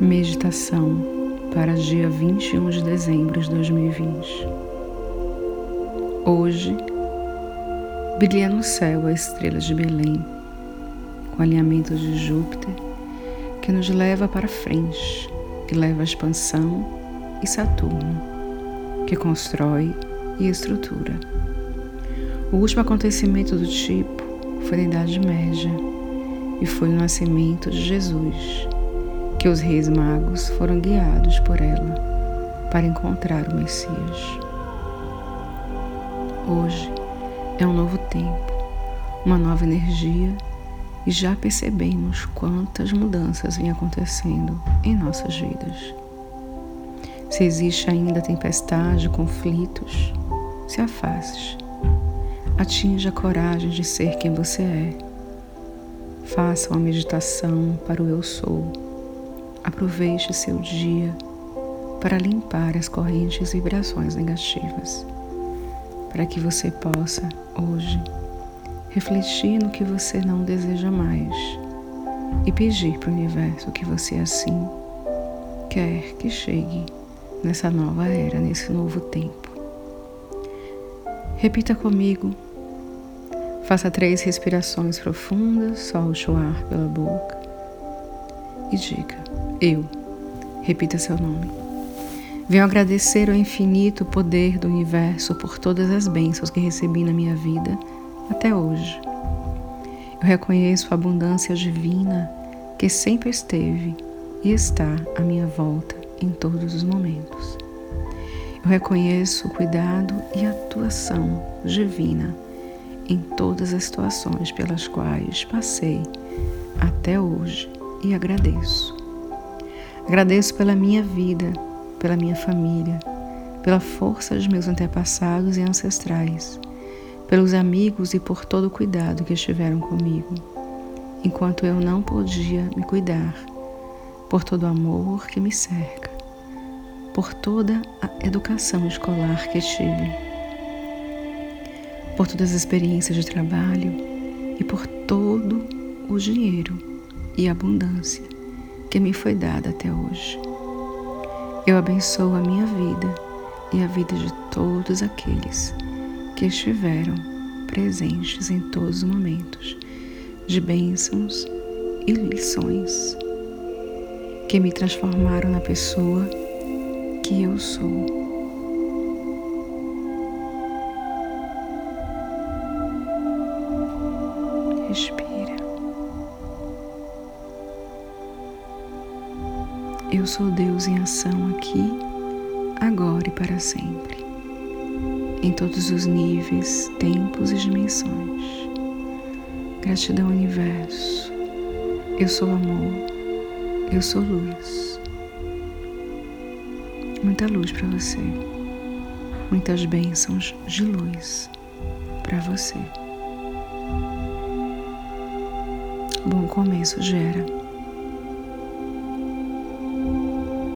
Meditação para dia 21 de dezembro de 2020. Hoje, brilha no céu a estrela de Belém, com alinhamento de Júpiter, que nos leva para frente e leva a expansão, e Saturno, que constrói e estrutura. O último acontecimento do tipo foi na Idade Média e foi o nascimento de Jesus que os reis magos foram guiados por ela para encontrar o Messias. Hoje é um novo tempo, uma nova energia e já percebemos quantas mudanças vêm acontecendo em nossas vidas. Se existe ainda tempestade, conflitos, se afaste. Atinja a coragem de ser quem você é. Faça uma meditação para o Eu Sou Aproveite seu dia para limpar as correntes e vibrações negativas, para que você possa, hoje, refletir no que você não deseja mais e pedir para o universo que você assim quer que chegue nessa nova era, nesse novo tempo. Repita comigo. Faça três respirações profundas, solte o ar pela boca e diga: Eu. Repita seu nome. Venho agradecer ao infinito poder do universo por todas as bênçãos que recebi na minha vida até hoje. Eu reconheço a abundância divina que sempre esteve e está à minha volta em todos os momentos. Eu reconheço o cuidado e atuação divina em todas as situações pelas quais passei até hoje e agradeço. Agradeço pela minha vida, pela minha família, pela força dos meus antepassados e ancestrais, pelos amigos e por todo o cuidado que estiveram comigo, enquanto eu não podia me cuidar, por todo o amor que me cerca, por toda a educação escolar que tive, por todas as experiências de trabalho e por todo o dinheiro e abundância que me foi dada até hoje. Eu abençoo a minha vida e a vida de todos aqueles que estiveram presentes em todos os momentos de bênçãos e lições que me transformaram na pessoa que eu sou. Respire. Eu sou Deus em ação aqui, agora e para sempre, em todos os níveis, tempos e dimensões. Gratidão, Universo. Eu sou amor, eu sou luz. Muita luz para você, muitas bênçãos de luz para você. Bom começo gera.